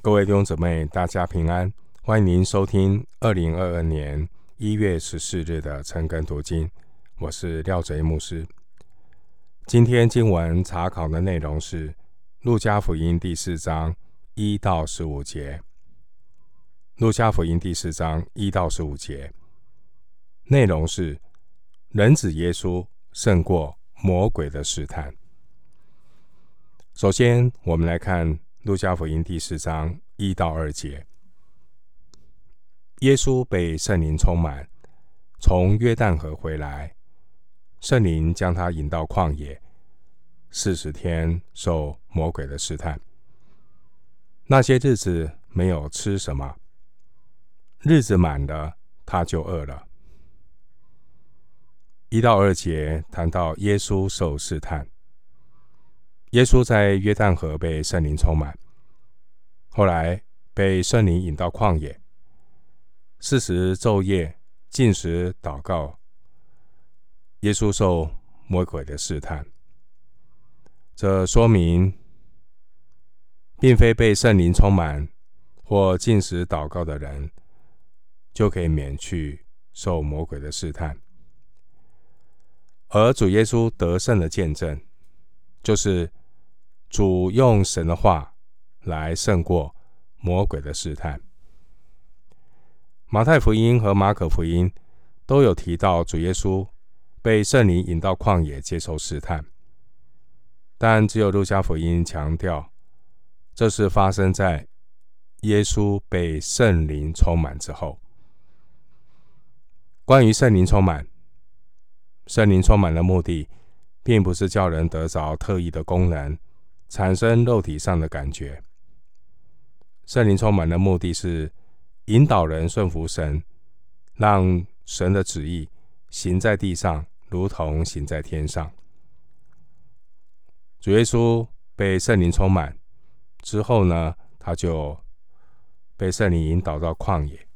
各位弟兄姊妹，大家平安！欢迎您收听二零二二年一月十四日的晨更读经，我是廖贼牧师。今天经文查考的内容是《路加福音》第四章一到十五节，《路加福音》第四章一到十五节内容是人子耶稣胜过魔鬼的试探。首先，我们来看。路加福音第四章一到二节，耶稣被圣灵充满，从约旦河回来，圣灵将他引到旷野，四十天受魔鬼的试探。那些日子没有吃什么，日子满了，他就饿了。一到二节谈到耶稣受试探。耶稣在约旦河被圣灵充满，后来被圣灵引到旷野，四十昼夜禁食祷告。耶稣受魔鬼的试探，这说明，并非被圣灵充满或禁食祷告的人，就可以免去受魔鬼的试探。而主耶稣得胜的见证，就是。主用神的话来胜过魔鬼的试探。马太福音和马可福音都有提到主耶稣被圣灵引到旷野接受试探，但只有路加福音强调这是发生在耶稣被圣灵充满之后。关于圣灵充满，圣灵充满的目的，并不是叫人得着特异的功能。产生肉体上的感觉。圣灵充满的目的是引导人顺服神，让神的旨意行在地上，如同行在天上。主耶稣被圣灵充满之后呢，他就被圣灵引导到旷野，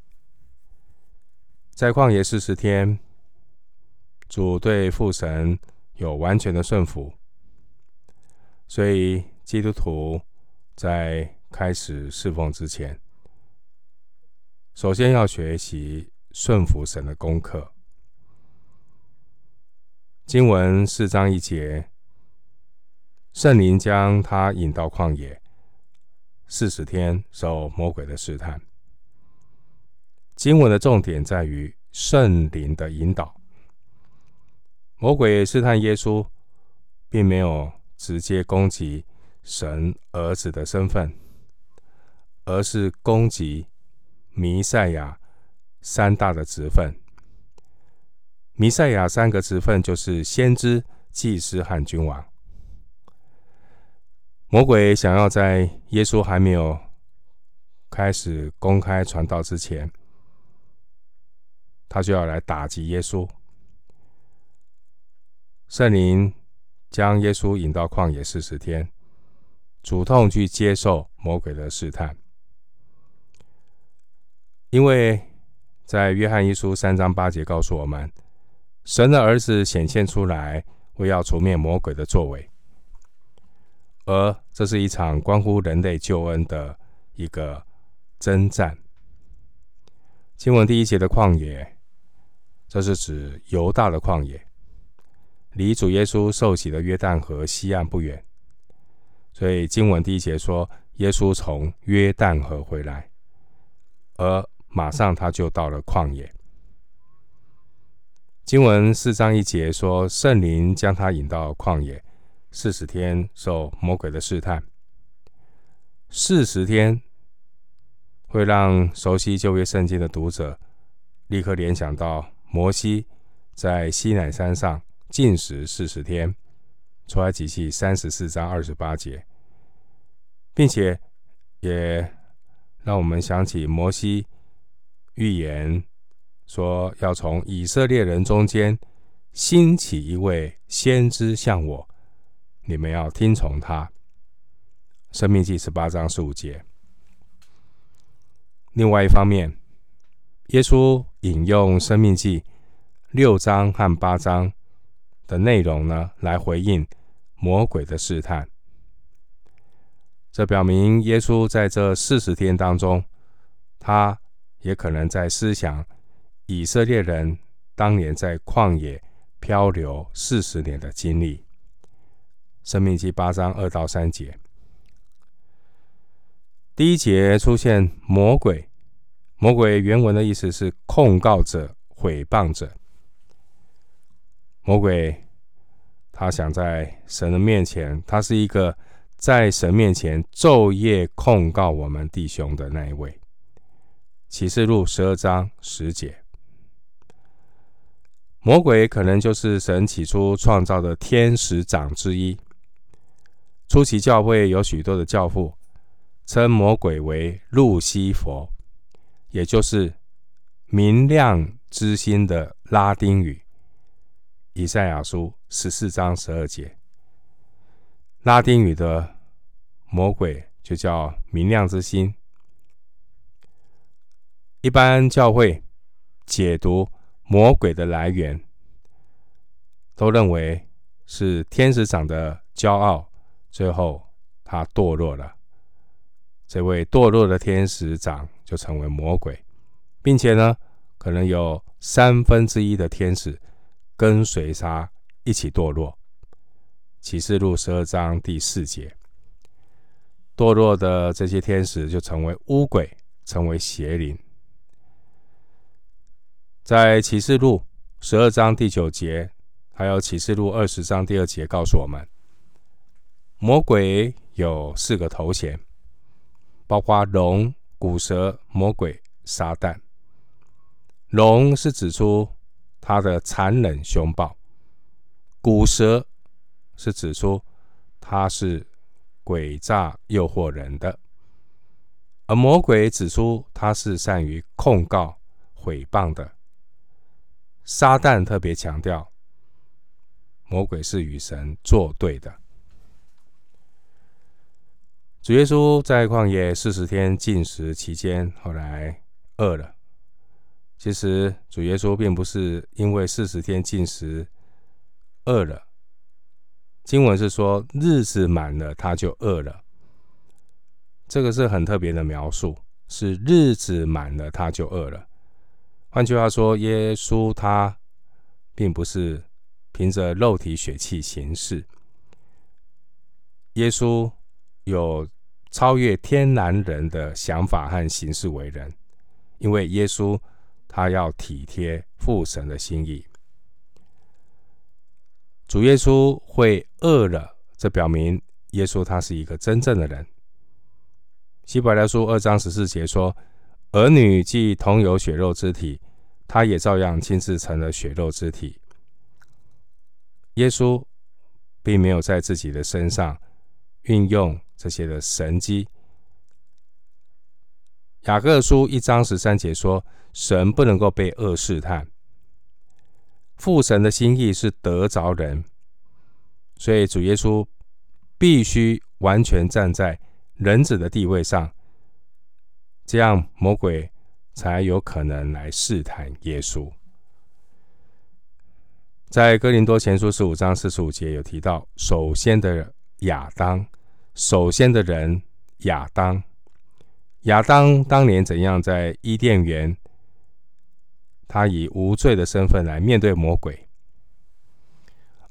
在旷野四十天，主对父神有完全的顺服。所以，基督徒在开始侍奉之前，首先要学习顺服神的功课。经文四章一节，圣灵将他引到旷野，四十天受魔鬼的试探。经文的重点在于圣灵的引导。魔鬼试探耶稣，并没有。直接攻击神儿子的身份，而是攻击弥赛亚三大的职分。弥赛亚三个职分就是先知、祭司和君王。魔鬼想要在耶稣还没有开始公开传道之前，他就要来打击耶稣。圣灵。将耶稣引到旷野四十天，主动去接受魔鬼的试探，因为在约翰一书三章八节告诉我们，神的儿子显现出来，为要除灭魔鬼的作为，而这是一场关乎人类救恩的一个征战。经文第一节的旷野，这是指犹大的旷野。离主耶稣受洗的约旦河西岸不远，所以经文第一节说，耶稣从约旦河回来，而马上他就到了旷野。经文四章一节说，圣灵将他引到旷野，四十天受魔鬼的试探。四十天会让熟悉旧约圣经的读者立刻联想到摩西在西乃山上。禁食四十天，出埃及记三十四章二十八节，并且也让我们想起摩西预言说，要从以色列人中间兴起一位先知像我，你们要听从他。生命记十八章十五节。另外一方面，耶稣引用生命记六章和八章。的内容呢，来回应魔鬼的试探。这表明耶稣在这四十天当中，他也可能在思想以色列人当年在旷野漂流四十年的经历。申命记八章二到三节，第一节出现魔鬼，魔鬼原文的意思是控告者、诽谤者。魔鬼他想在神的面前，他是一个在神面前昼夜控告我们弟兄的那一位。启示录十二章十节，魔鬼可能就是神起初创造的天使长之一。初期教会有许多的教父称魔鬼为路西佛，也就是明亮之星的拉丁语。以赛亚书十四章十二节，拉丁语的魔鬼就叫明亮之星。一般教会解读魔鬼的来源，都认为是天使长的骄傲。最后，他堕落了。这位堕落的天使长就成为魔鬼，并且呢，可能有三分之一的天使跟随他一起堕落。启示录十二章第四节，堕落的这些天使就成为污鬼，成为邪灵。在启示录十二章第九节，还有启示录二十章第二节，告诉我们。魔鬼有四个头衔，包括龙、古蛇、魔鬼、撒旦。龙是指出他的残忍凶暴，古蛇是指出他是诡诈诱惑人的，而魔鬼指出他是善于控告、诽谤的。撒旦特别强调，魔鬼是与神作对的。主耶稣在旷野四十天禁食期间，后来饿了。其实主耶稣并不是因为四十天禁食饿了，经文是说日子满了他就饿了。这个是很特别的描述，是日子满了他就饿了。换句话说，耶稣他并不是凭着肉体血气行事，耶稣。有超越天然人的想法和行事为人，因为耶稣他要体贴父神的心意。主耶稣会饿了，这表明耶稣他是一个真正的人。希伯来书二章十四节说：“儿女既同有血肉之体，他也照样亲自成了血肉之体。”耶稣并没有在自己的身上运用。这些的神迹，雅各书一章十三节说：“神不能够被恶试探，父神的心意是得着人，所以主耶稣必须完全站在人子的地位上，这样魔鬼才有可能来试探耶稣。”在哥林多前书十五章四十五节有提到，首先的亚当。首先的人亚当，亚当当年怎样在伊甸园，他以无罪的身份来面对魔鬼；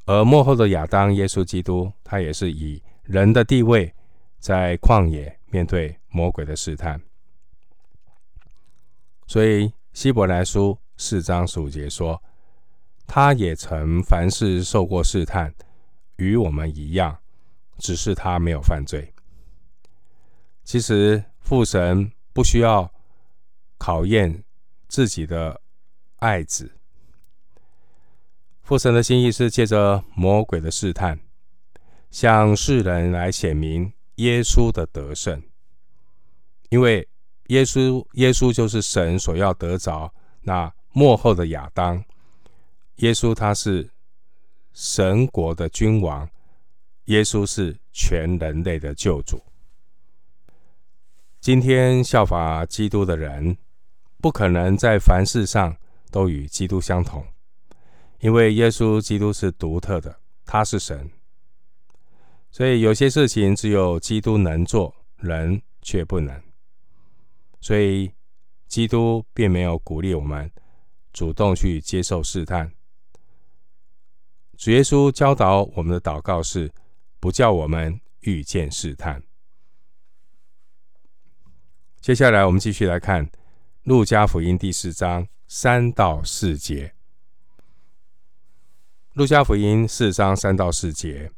而幕后的亚当耶稣基督，他也是以人的地位在旷野面对魔鬼的试探。所以希伯来书四章十五节说，他也曾凡事受过试探，与我们一样。只是他没有犯罪。其实父神不需要考验自己的爱子，父神的心意是借着魔鬼的试探，向世人来显明耶稣的得胜。因为耶稣，耶稣就是神所要得着那末后的亚当。耶稣他是神国的君王。耶稣是全人类的救主。今天效法基督的人，不可能在凡事上都与基督相同，因为耶稣基督是独特的，他是神。所以有些事情只有基督能做，人却不能。所以基督并没有鼓励我们主动去接受试探。主耶稣教导我们的祷告是：不叫我们遇见试探。接下来，我们继续来看《路加福音》第四章三到四节。《路加福音》四章三到四节。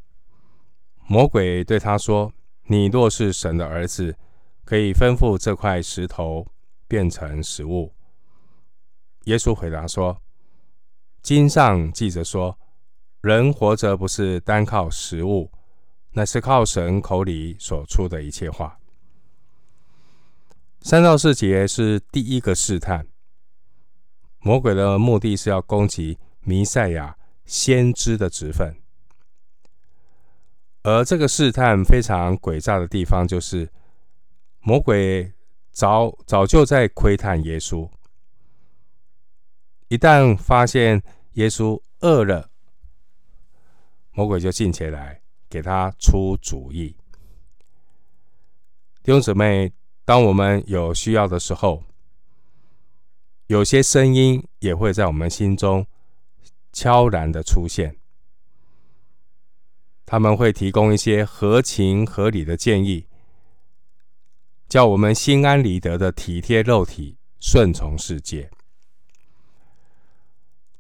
魔鬼对他说：“你若是神的儿子，可以吩咐这块石头变成食物。”耶稣回答说：“经上记着说，人活着不是单靠食物，乃是靠神口里所出的一切话。”三到四节是第一个试探，魔鬼的目的是要攻击弥赛亚先知的职分。而这个试探非常诡诈的地方，就是魔鬼早早就在窥探耶稣。一旦发现耶稣饿了，魔鬼就进前来给他出主意。弟兄姊妹，当我们有需要的时候，有些声音也会在我们心中悄然的出现。他们会提供一些合情合理的建议，叫我们心安理得的体贴肉体，顺从世界。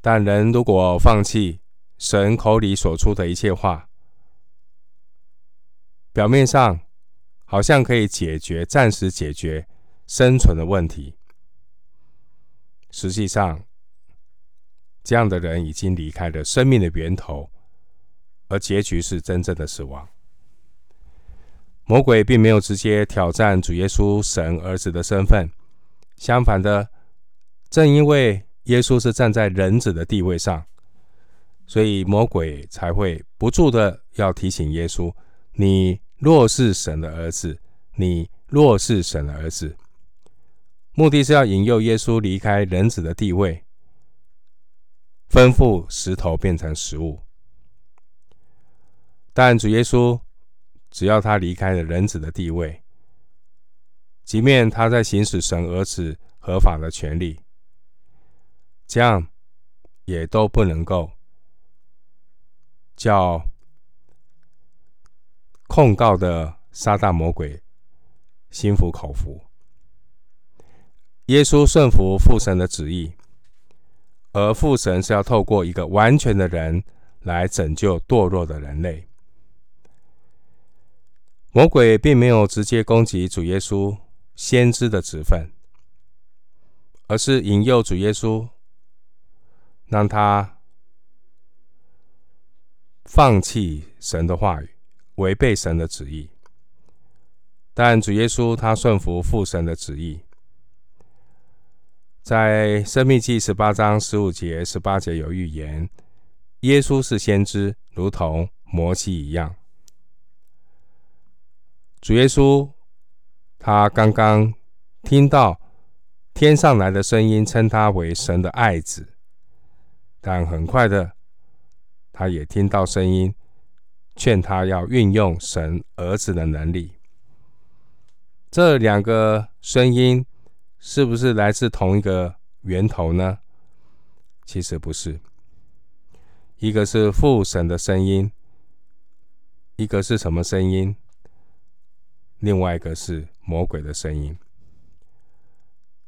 但人如果放弃神口里所出的一切话，表面上好像可以解决、暂时解决生存的问题，实际上，这样的人已经离开了生命的源头。而结局是真正的死亡。魔鬼并没有直接挑战主耶稣神儿子的身份，相反的，正因为耶稣是站在人子的地位上，所以魔鬼才会不住的要提醒耶稣：“你若是神的儿子，你若是神的儿子。”目的是要引诱耶稣离开人子的地位，吩咐石头变成食物。但主耶稣，只要他离开了人子的地位，即便他在行使神儿子合法的权利，这样也都不能够叫控告的撒旦魔鬼心服口服。耶稣顺服父神的旨意，而父神是要透过一个完全的人来拯救堕落的人类。魔鬼并没有直接攻击主耶稣先知的职分，而是引诱主耶稣，让他放弃神的话语，违背神的旨意。但主耶稣他顺服父神的旨意，在《申命记》十八章十五节、十八节有预言，耶稣是先知，如同摩西一样。主耶稣，他刚刚听到天上来的声音，称他为神的爱子，但很快的，他也听到声音，劝他要运用神儿子的能力。这两个声音是不是来自同一个源头呢？其实不是，一个是父神的声音，一个是什么声音？另外一个是魔鬼的声音。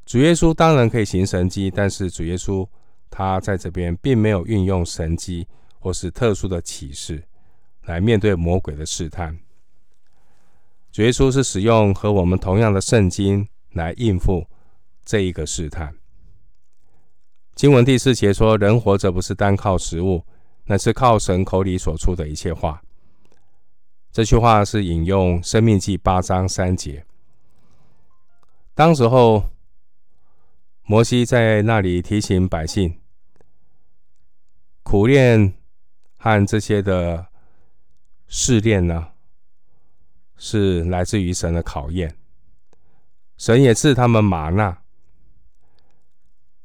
主耶稣当然可以行神迹，但是主耶稣他在这边并没有运用神迹或是特殊的启示来面对魔鬼的试探。主耶稣是使用和我们同样的圣经来应付这一个试探。经文第四节说：“人活着不是单靠食物，乃是靠神口里所出的一切话。”这句话是引用《生命记》八章三节。当时候，摩西在那里提醒百姓，苦练和这些的试炼呢，是来自于神的考验。神也赐他们吗哪，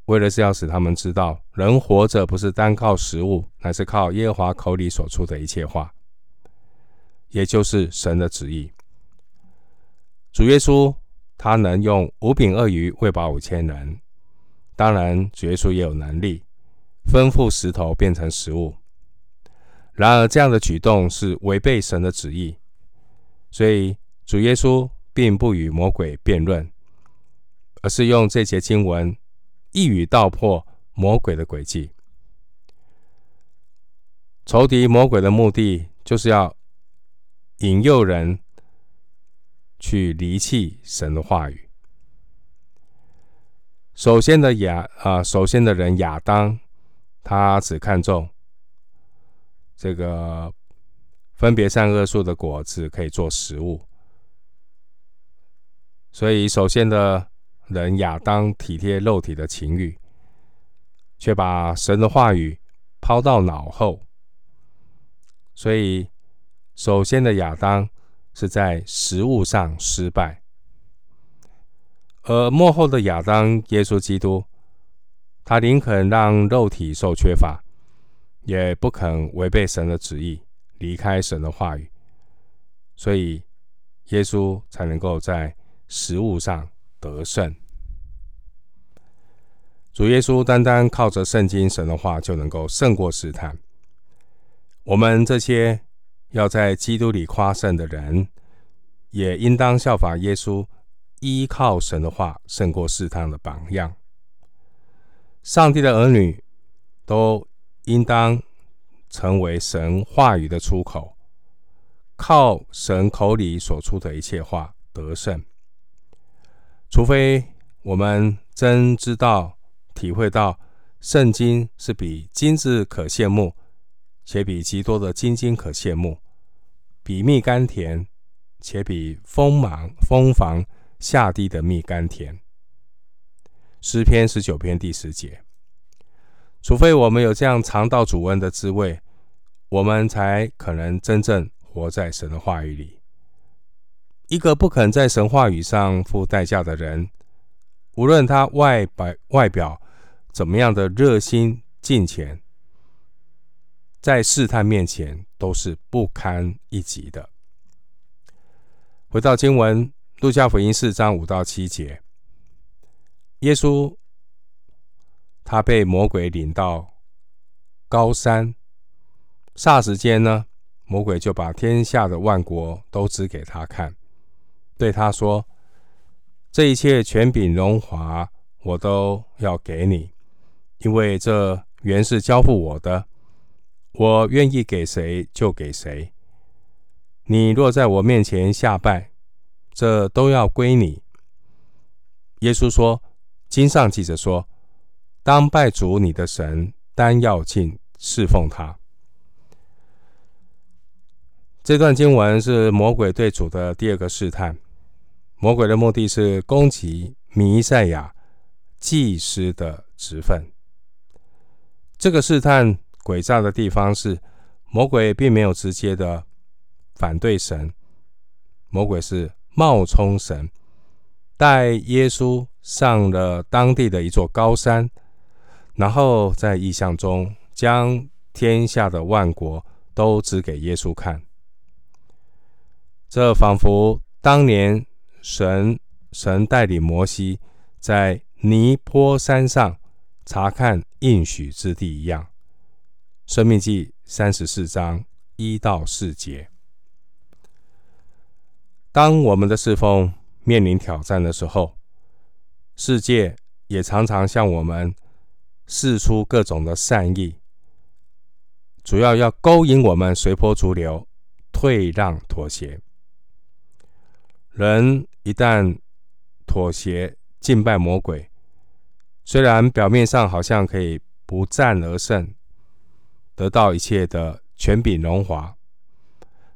为了是要使他们知道，人活着不是单靠食物，乃是靠耶和华口里所出的一切话。也就是神的旨意。主耶稣他能用五饼二鱼喂饱五千人，当然主耶稣也有能力吩咐石头变成食物。然而这样的举动是违背神的旨意，所以主耶稣并不与魔鬼辩论，而是用这节经文一语道破魔鬼的诡计。仇敌魔鬼的目的就是要引诱人。去离弃神的话语。首先的亚啊，首先的人亚当，他只看重这个分别善恶树的果子可以做食物，所以首先的人亚当体贴肉体的情欲，却把神的话语抛到脑后，所以首先的亚当。是在食物上失败，而幕后的亚当耶稣基督，他宁肯让肉体受缺乏，也不肯违背神的旨意，离开神的话语，所以耶稣才能够在食物上得胜。主耶稣单单靠着圣经神的话就能够胜过试探，我们这些。要在基督里夸胜的人，也应当效法耶稣，依靠神的话胜过试探的榜样。上帝的儿女都应当成为神话语的出口，靠神口里所出的一切话得胜。除非我们真知道、体会到圣经是比金子可羡慕。且比极多的金金可羡慕，比蜜甘甜，且比蜂芒蜂房下地的蜜甘甜。诗篇十九篇第十节。除非我们有这样尝到主恩的滋味，我们才可能真正活在神的话语里。一个不肯在神话语上付代价的人，无论他外表外表怎么样的热心敬虔。在试探面前都是不堪一击的。回到经文，路加福音四章五到七节，耶稣他被魔鬼领到高山，霎时间呢，魔鬼就把天下的万国都指给他看，对他说：“这一切权柄荣华，我都要给你，因为这原是交付我的。”我愿意给谁就给谁。你若在我面前下拜，这都要归你。耶稣说：“经上记着说，当拜主你的神，单要敬侍奉他。”这段经文是魔鬼对主的第二个试探。魔鬼的目的是攻击弥赛亚祭司的职分。这个试探。诡诈的地方是，魔鬼并没有直接的反对神，魔鬼是冒充神，带耶稣上了当地的一座高山，然后在意象中将天下的万国都指给耶稣看。这仿佛当年神神带领摩西在尼坡山上查看应许之地一样。生命记三十四章一到四节。当我们的侍奉面临挑战的时候，世界也常常向我们释出各种的善意，主要要勾引我们随波逐流、退让妥协。人一旦妥协敬拜魔鬼，虽然表面上好像可以不战而胜。得到一切的权柄荣华，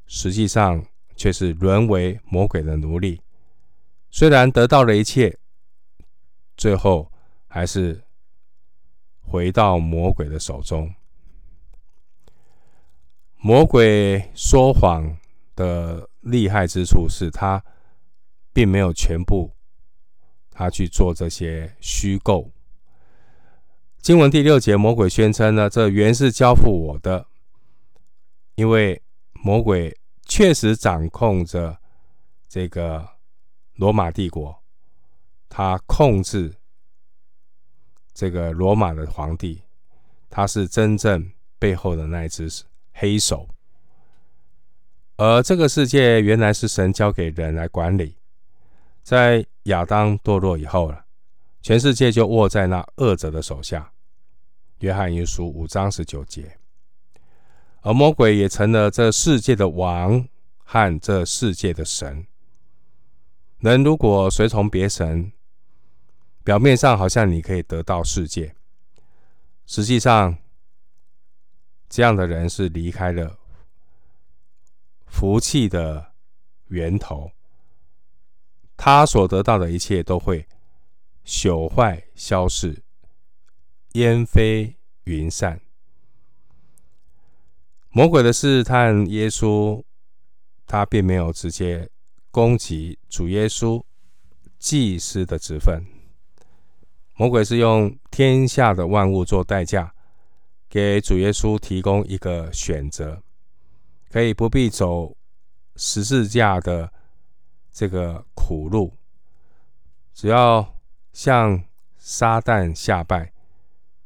实际上却是沦为魔鬼的奴隶。虽然得到了一切，最后还是回到魔鬼的手中。魔鬼说谎的厉害之处是他并没有全部，他去做这些虚构。经文第六节，魔鬼宣称呢，这原是交付我的，因为魔鬼确实掌控着这个罗马帝国，他控制这个罗马的皇帝，他是真正背后的那一只黑手。而这个世界原来是神交给人来管理，在亚当堕落以后了，全世界就握在那恶者的手下。约翰一书五章十九节，而魔鬼也成了这世界的王和这世界的神。人如果随从别神，表面上好像你可以得到世界，实际上这样的人是离开了。福气的源头，他所得到的一切都会朽坏、消逝、烟飞云散。魔鬼的试探耶稣，他并没有直接攻击主耶稣祭司的职分。魔鬼是用天下的万物做代价，给主耶稣提供一个选择。可以不必走十字架的这个苦路，只要向撒旦下拜，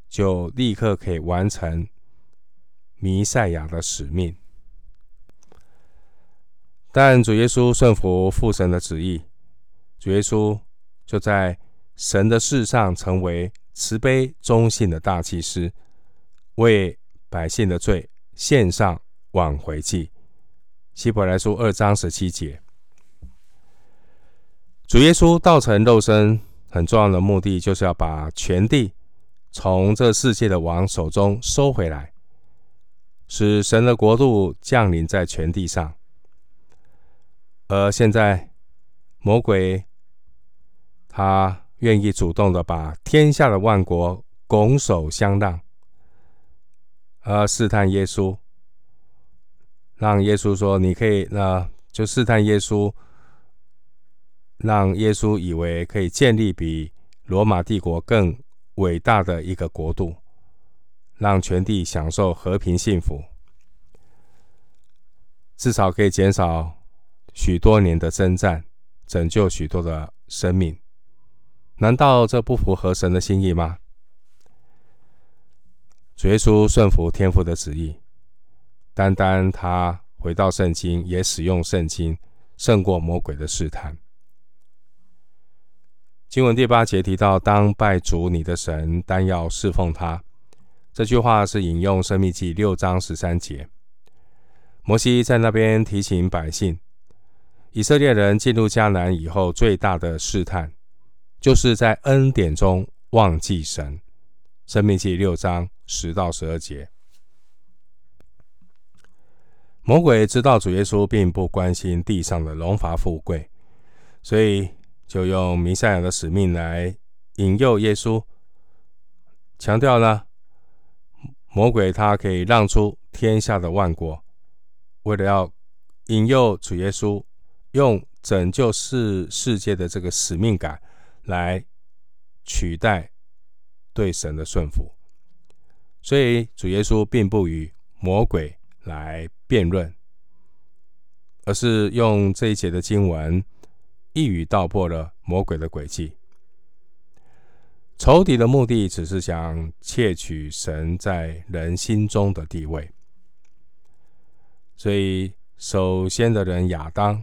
就立刻可以完成弥赛亚的使命。但主耶稣顺服父神的旨意，主耶稣就在神的世上成为慈悲忠信的大祭司，为百姓的罪献上。挽回祭，希伯来书二章十七节，主耶稣道成肉身，很重要的目的就是要把权地从这世界的王手中收回来，使神的国度降临在全地上。而现在，魔鬼他愿意主动的把天下的万国拱手相让，而试探耶稣。让耶稣说：“你可以，那就试探耶稣，让耶稣以为可以建立比罗马帝国更伟大的一个国度，让全地享受和平幸福，至少可以减少许多年的征战，拯救许多的生命。难道这不符合神的心意吗？”主耶稣顺服天父的旨意。单单他回到圣经，也使用圣经胜过魔鬼的试探。经文第八节提到：“当拜主你的神，单要侍奉他。”这句话是引用《申命记》六章十三节。摩西在那边提醒百姓，以色列人进入迦南以后，最大的试探，就是在恩典中忘记神。《生命记》六章十到十二节。魔鬼知道主耶稣并不关心地上的荣华富贵，所以就用弥赛亚的使命来引诱耶稣，强调呢，魔鬼他可以让出天下的万国，为了要引诱主耶稣用拯救世世界的这个使命感来取代对神的顺服，所以主耶稣并不与魔鬼来辩论，而是用这一节的经文一语道破了魔鬼的诡计。仇敌的目的只是想窃取神在人心中的地位，所以首先的人亚当，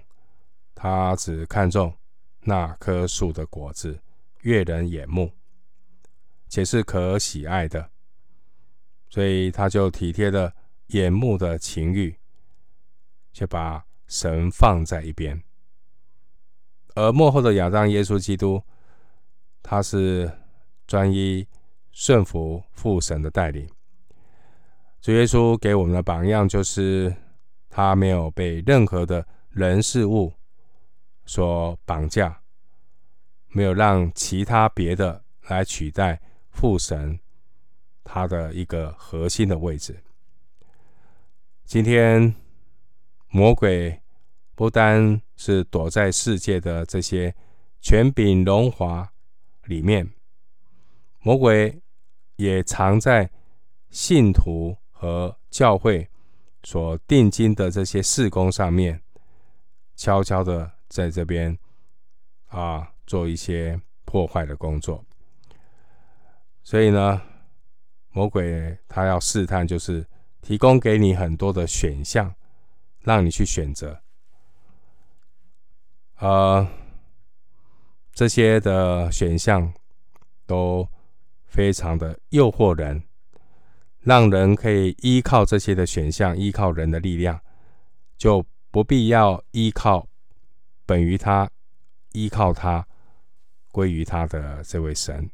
他只看重那棵树的果子，悦人眼目，且是可喜爱的，所以他就体贴的。眼目的情欲，却把神放在一边。而幕后的亚当耶稣基督，他是专一顺服父神的带领。主耶稣给我们的榜样，就是他没有被任何的人事物所绑架，没有让其他别的来取代父神他的一个核心的位置。今天，魔鬼不单是躲在世界的这些权柄荣华里面，魔鬼也藏在信徒和教会所定金的这些事工上面，悄悄的在这边啊做一些破坏的工作。所以呢，魔鬼他要试探，就是提供给你很多的选项，让你去选择。呃，这些的选项都非常的诱惑人。让人可以依靠这些的选项，依靠人的力量，就不必要依靠本于他、依靠他、归于他的这位神。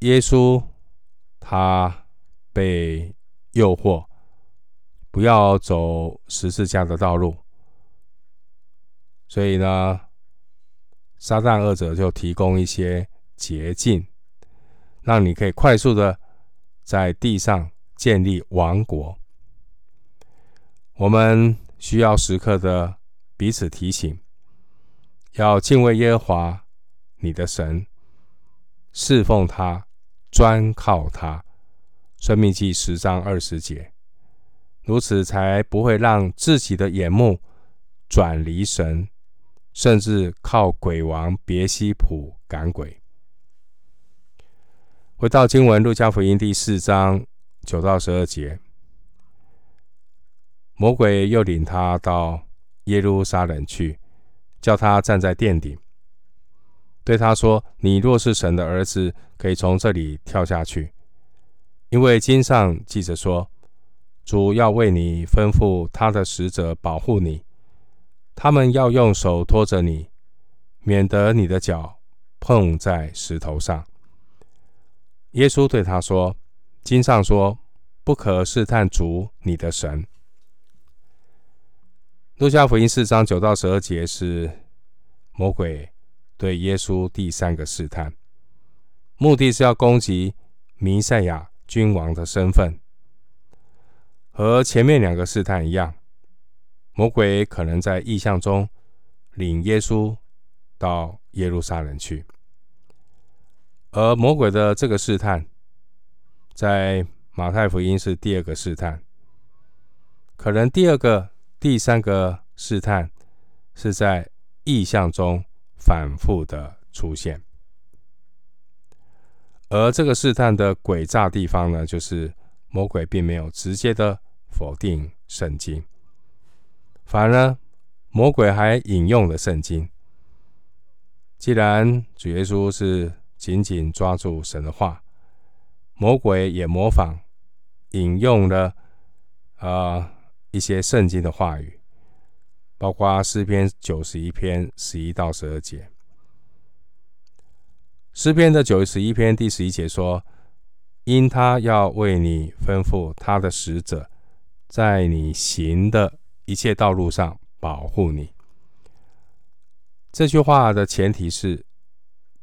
耶稣他被诱惑，不要走十字架的道路，所以呢，撒旦二者就提供一些捷径，让你可以快速的。在地上建立王国，我们需要时刻的彼此提醒，要敬畏耶和华你的神，侍奉他，专靠他。申命记十章二十节，如此才不会让自己的眼目转离神，甚至靠鬼王别西卜赶鬼。回到经文，路加福音第四章九到十二节，魔鬼又领他到耶路撒冷去，叫他站在殿顶，对他说：“你若是神的儿子，可以从这里跳下去，因为经上记着说，主要为你吩咐他的使者保护你，他们要用手托着你，免得你的脚碰在石头上。”耶稣对他说：“经上说，不可试探主你的神。”路加福音四章九到十二节是魔鬼对耶稣第三个试探，目的是要攻击弥赛亚君王的身份。和前面两个试探一样，魔鬼可能在意象中领耶稣到耶路撒冷去。而魔鬼的这个试探，在马太福音是第二个试探，可能第二个、第三个试探是在意象中反复的出现。而这个试探的诡诈地方呢，就是魔鬼并没有直接的否定圣经，反而呢，魔鬼还引用了圣经。既然主耶稣是紧紧抓住神的话，魔鬼也模仿引用了啊、一些圣经的话语，包括诗篇九十一篇十一到十二节。诗篇的九十一篇第十一节说：“因他要为你吩咐他的使者，在你行的一切道路上保护你。”这句话的前提是。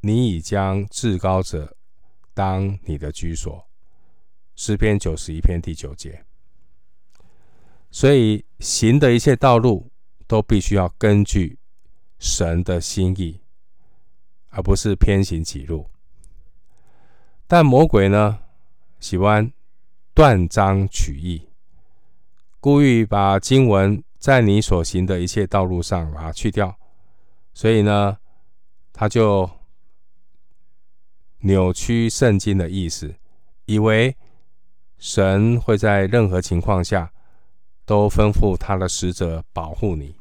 你已将至高者当你的居所，诗篇九十一篇第九节。所以行的一切道路都必须要根据神的心意，而不是偏行己路。但魔鬼呢，喜欢断章取义，故意把经文在你所行的一切道路上把它去掉，所以呢，他就。扭曲圣经的意思，以为神会在任何情况下都吩咐他的使者保护你。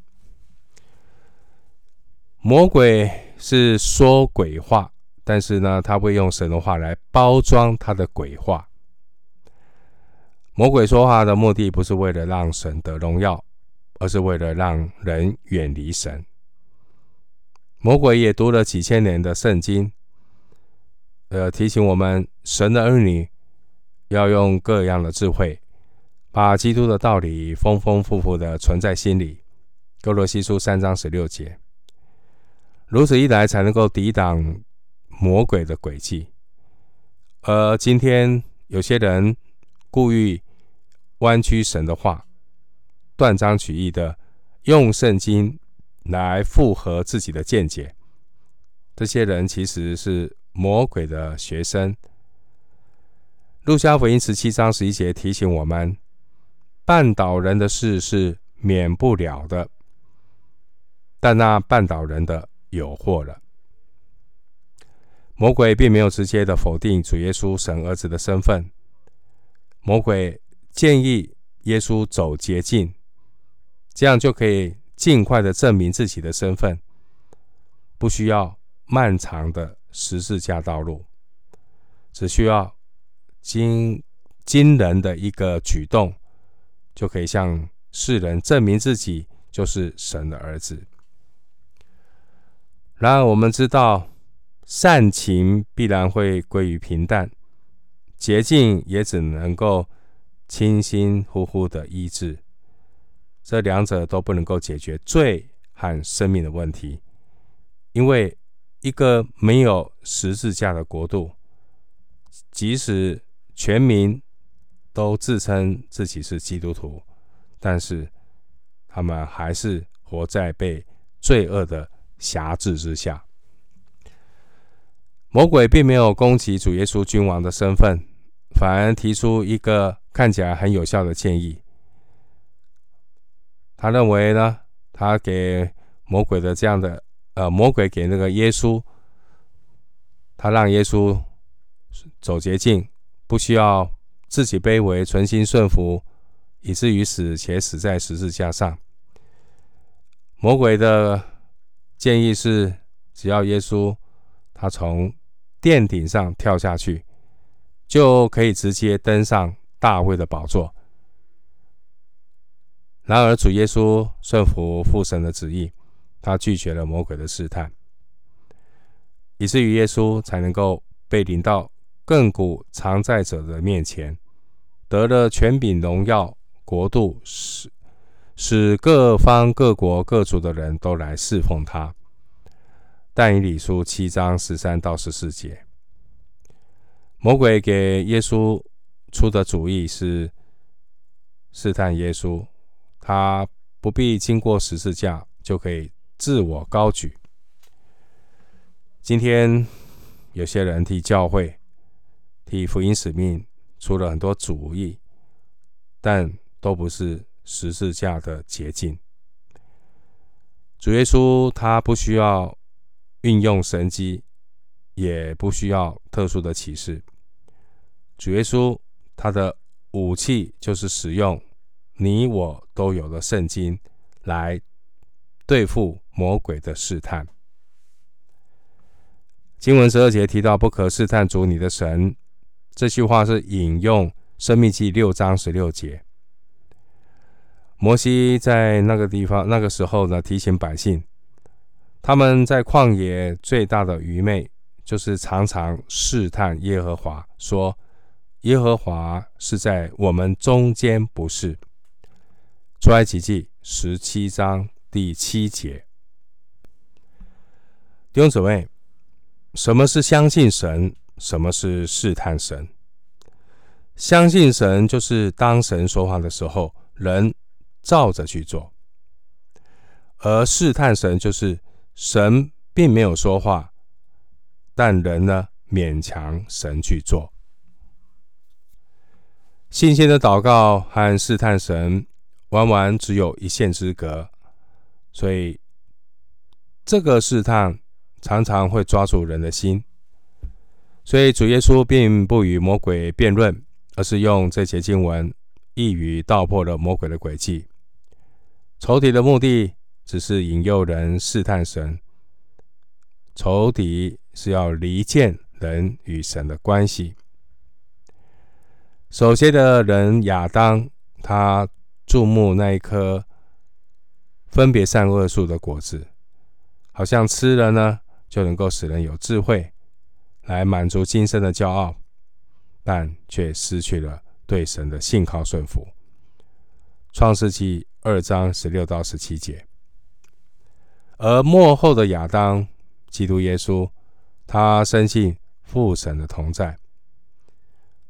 魔鬼是说鬼话，但是呢，他会用神的话来包装他的鬼话。魔鬼说话的目的不是为了让神得荣耀，而是为了让人远离神。魔鬼也读了几千年的圣经。呃，提醒我们，神的儿女要用各样的智慧，把基督的道理丰丰富富的存在心里。歌罗西书三章十六节，如此一来，才能够抵挡魔鬼的诡计。而今天有些人故意弯曲神的话，断章取义的用圣经来附和自己的见解，这些人其实是。魔鬼的学生，路加福音十七章十一节提醒我们：绊倒人的事是免不了的，但那绊倒人的有祸了。魔鬼并没有直接的否定主耶稣神儿子的身份，魔鬼建议耶稣走捷径，这样就可以尽快的证明自己的身份，不需要漫长的十字架道路，只需要惊惊人的一个举动，就可以向世人证明自己就是神的儿子。然而，我们知道。善行必然会归于平淡，捷径也只能够轻轻忽忽的医治，这两者都不能够解决罪和生命的问题，因为一个没有十字架的国度，即使全民都自称自己是基督徒，但是他们还是活在被罪恶的辖制之下。魔鬼并没有攻击主耶稣君王的身份，反而提出一个看起来很有效的建议。他认为呢，他给魔鬼的这样的，呃，魔鬼给那个耶稣，他让耶稣走捷径，不需要自己卑微，存心顺服，以至于死，且死在十字架上。魔鬼的建议是，只要耶稣。他从殿顶上跳下去，就可以直接登上大卫的宝座。然而，主耶稣顺服父神的旨意，他拒绝了魔鬼的试探，以至于耶稣才能够被领到亘古常在者的面前，得了权柄、荣耀、国度，使使各方各国各族的人都来侍奉他。但以理书七章十三到十四节，魔鬼给耶稣出的主意是试探耶稣，他不必经过十字架就可以自我高举。今天有些人替教会、替福音使命出了很多主意，但都不是十字架的捷径。主耶稣他不需要。运用神机，也不需要特殊的启示。主耶稣他的武器就是使用你我都有的圣经来对付魔鬼的试探。经文十二节提到“不可试探主你的神”，这句话是引用《申命记》六章十六节。摩西在那个地方、那个时候呢，提醒百姓。他们在旷野最大的愚昧，就是常常试探耶和华，说耶和华是在我们中间，不是。出埃及记十七章第七节。弟兄姊妹，什么是相信神？什么是试探神？相信神就是当神说话的时候，人照着去做；而试探神就是。神并没有说话，但人呢，勉强神去做。信心的祷告和试探神，往往只有一线之隔，所以这个试探常常会抓住人的心。所以主耶稣并不与魔鬼辩论，而是用这些经文一语道破了魔鬼的诡计。仇敌的目的。只是引诱人试探神，仇敌是要离间人与神的关系。首先的人亚当，他注目那一颗分别善恶树的果子，好像吃了呢就能够使人有智慧，来满足今生的骄傲，但却失去了对神的信靠顺服。创世纪二章十六到十七节。而末后的亚当，基督耶稣，他深信父神的同在，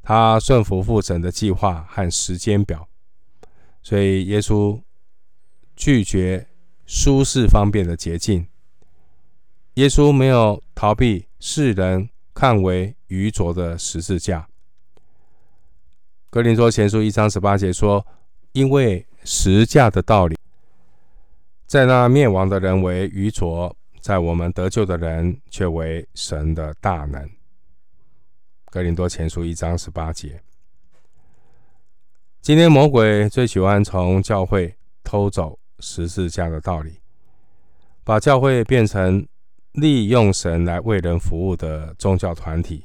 他顺服父神的计划和时间表，所以耶稣拒绝舒适方便的捷径。耶稣没有逃避世人看为愚拙的十字架。格林多前书一章十八节说：“因为十架的道理，在那灭亡的人为愚拙，在我们得救的人却为神的大能。格林多前书一章十八节。今天魔鬼最喜欢从教会偷走十字架的道理，把教会变成利用神来为人服务的宗教团体，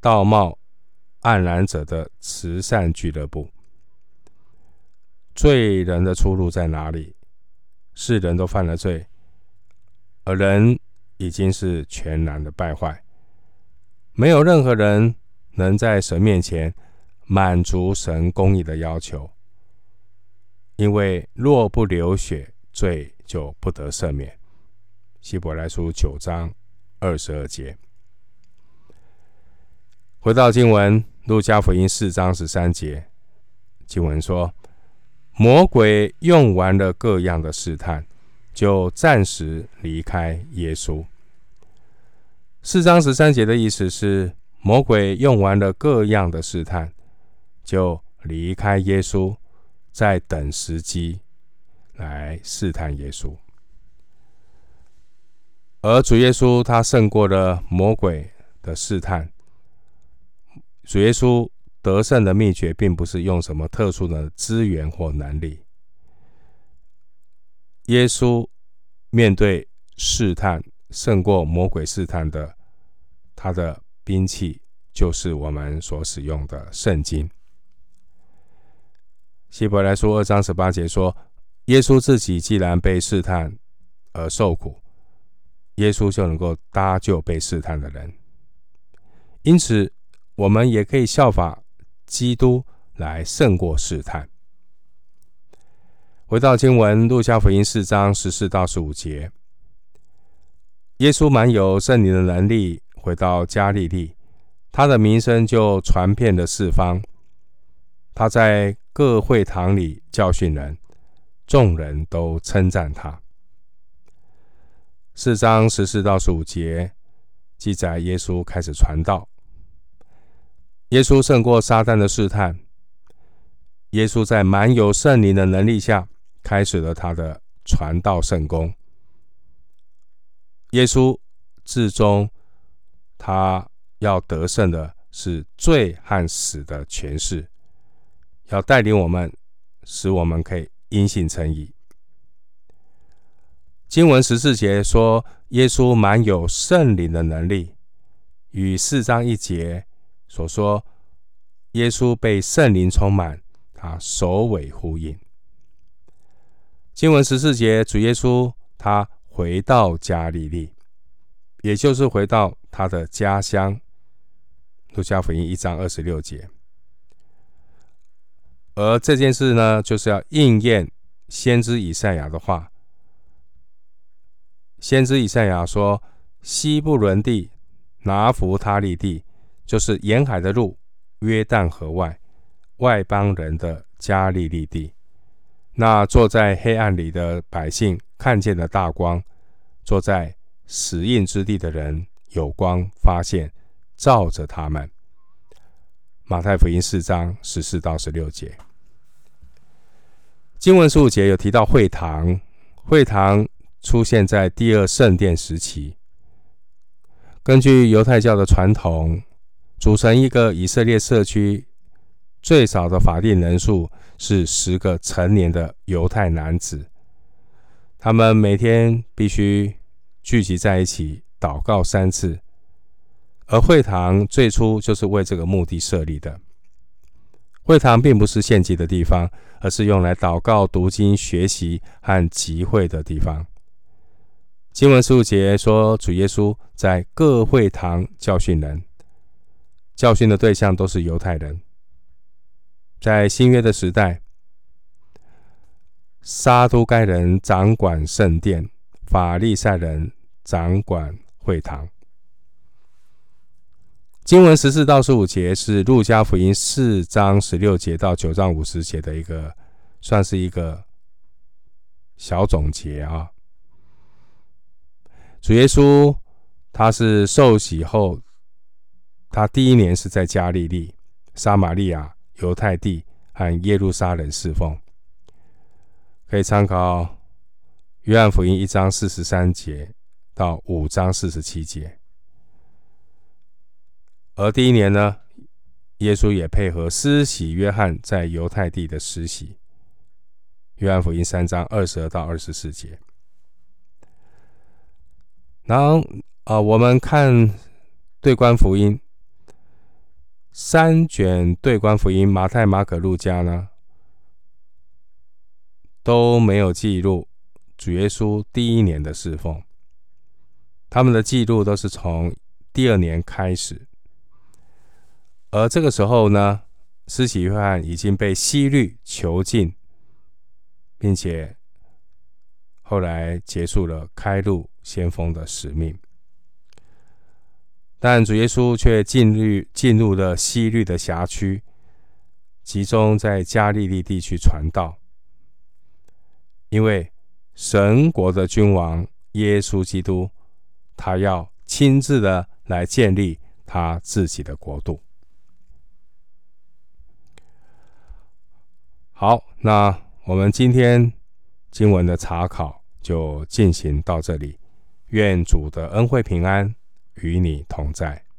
道貌岸然者的慈善俱乐部。罪人的出路在哪里？世人都犯了罪，而人已经是全然的败坏，没有任何人能在神面前。满足神公义的要求，因为若不流血，罪就不得赦免。希伯来书九章二十二节。回到经文，路加福音四章十三节，经文说：魔鬼用完了各样的试探，就暂时离开耶稣。四章十三节的意思是，魔鬼用完了各样的试探。就离开耶稣，在等时机来试探耶稣。而主耶稣他胜过了魔鬼的试探。主耶稣得胜的秘诀，并不是用什么特殊的资源或能力。耶稣面对试探，胜过魔鬼试探的，他的兵器就是我们所使用的圣经。希伯来书二章十八节说：“耶稣自己既然被试探而受苦，耶稣就能够搭救被试探的人。因此，我们也可以效法基督来胜过试探。”回到经文，路加福音四章十四到十五节，耶稣满有圣灵的能力，回到加利利，他的名声就传遍了四方。他在各会堂里教训人，众人都称赞他。四章十四到十五节记载，耶稣开始传道。耶稣胜过撒旦的试探。耶稣在满有圣灵的能力下，开始了他的传道圣工。耶稣至终，他要得胜的是罪和死的权势。要带领我们，使我们可以因信称义。经文十四节说，耶稣满有圣灵的能力，与四章一节所说，耶稣被圣灵充满，啊首尾呼应。经文十四节，主耶稣他回到加利利，也就是回到他的家乡。路加福音一章二十六节。而这件事呢，就是要应验先知以赛亚的话。先知以赛亚说：“西布伦地、拿弗他利地，就是沿海的路，约旦河外，外邦人的加利利地。那坐在黑暗里的百姓看见了大光，坐在死荫之地的人有光发现，照着他们。”马太福音四章十四到十六节。经文十五节有提到会堂，会堂出现在第二圣殿时期。根据犹太教的传统，组成一个以色列社区最少的法定人数是十个成年的犹太男子，他们每天必须聚集在一起祷告三次，而会堂最初就是为这个目的设立的。会堂并不是献祭的地方，而是用来祷告、读经、学习和集会的地方。经文十五节说，主耶稣在各会堂教训人，教训的对象都是犹太人。在新约的时代，撒都该人掌管圣殿，法利赛人掌管会堂。经文十四到十五节是路加福音四章十六节到九章五十节的一个，算是一个小总结啊。主耶稣他是受洗后，他第一年是在加利利、撒玛利亚、犹太地和耶路撒冷侍奉，可以参考约翰福音一章四十三节到五章四十七节。而第一年呢，耶稣也配合施洗约翰在犹太地的施洗。约翰福音三章二十二到二十四节。然后啊，我们看对观福音三卷对观福音，马太、马可、路加呢都没有记录主耶稣第一年的侍奉，他们的记录都是从第二年开始。而这个时候呢，施洗约翰已经被希律囚禁，并且后来结束了开路先锋的使命。但主耶稣却进入进入了西律的辖区，集中在加利利地区传道，因为神国的君王耶稣基督，他要亲自的来建立他自己的国度。好，那我们今天经文的查考就进行到这里。愿主的恩惠平安与你同在。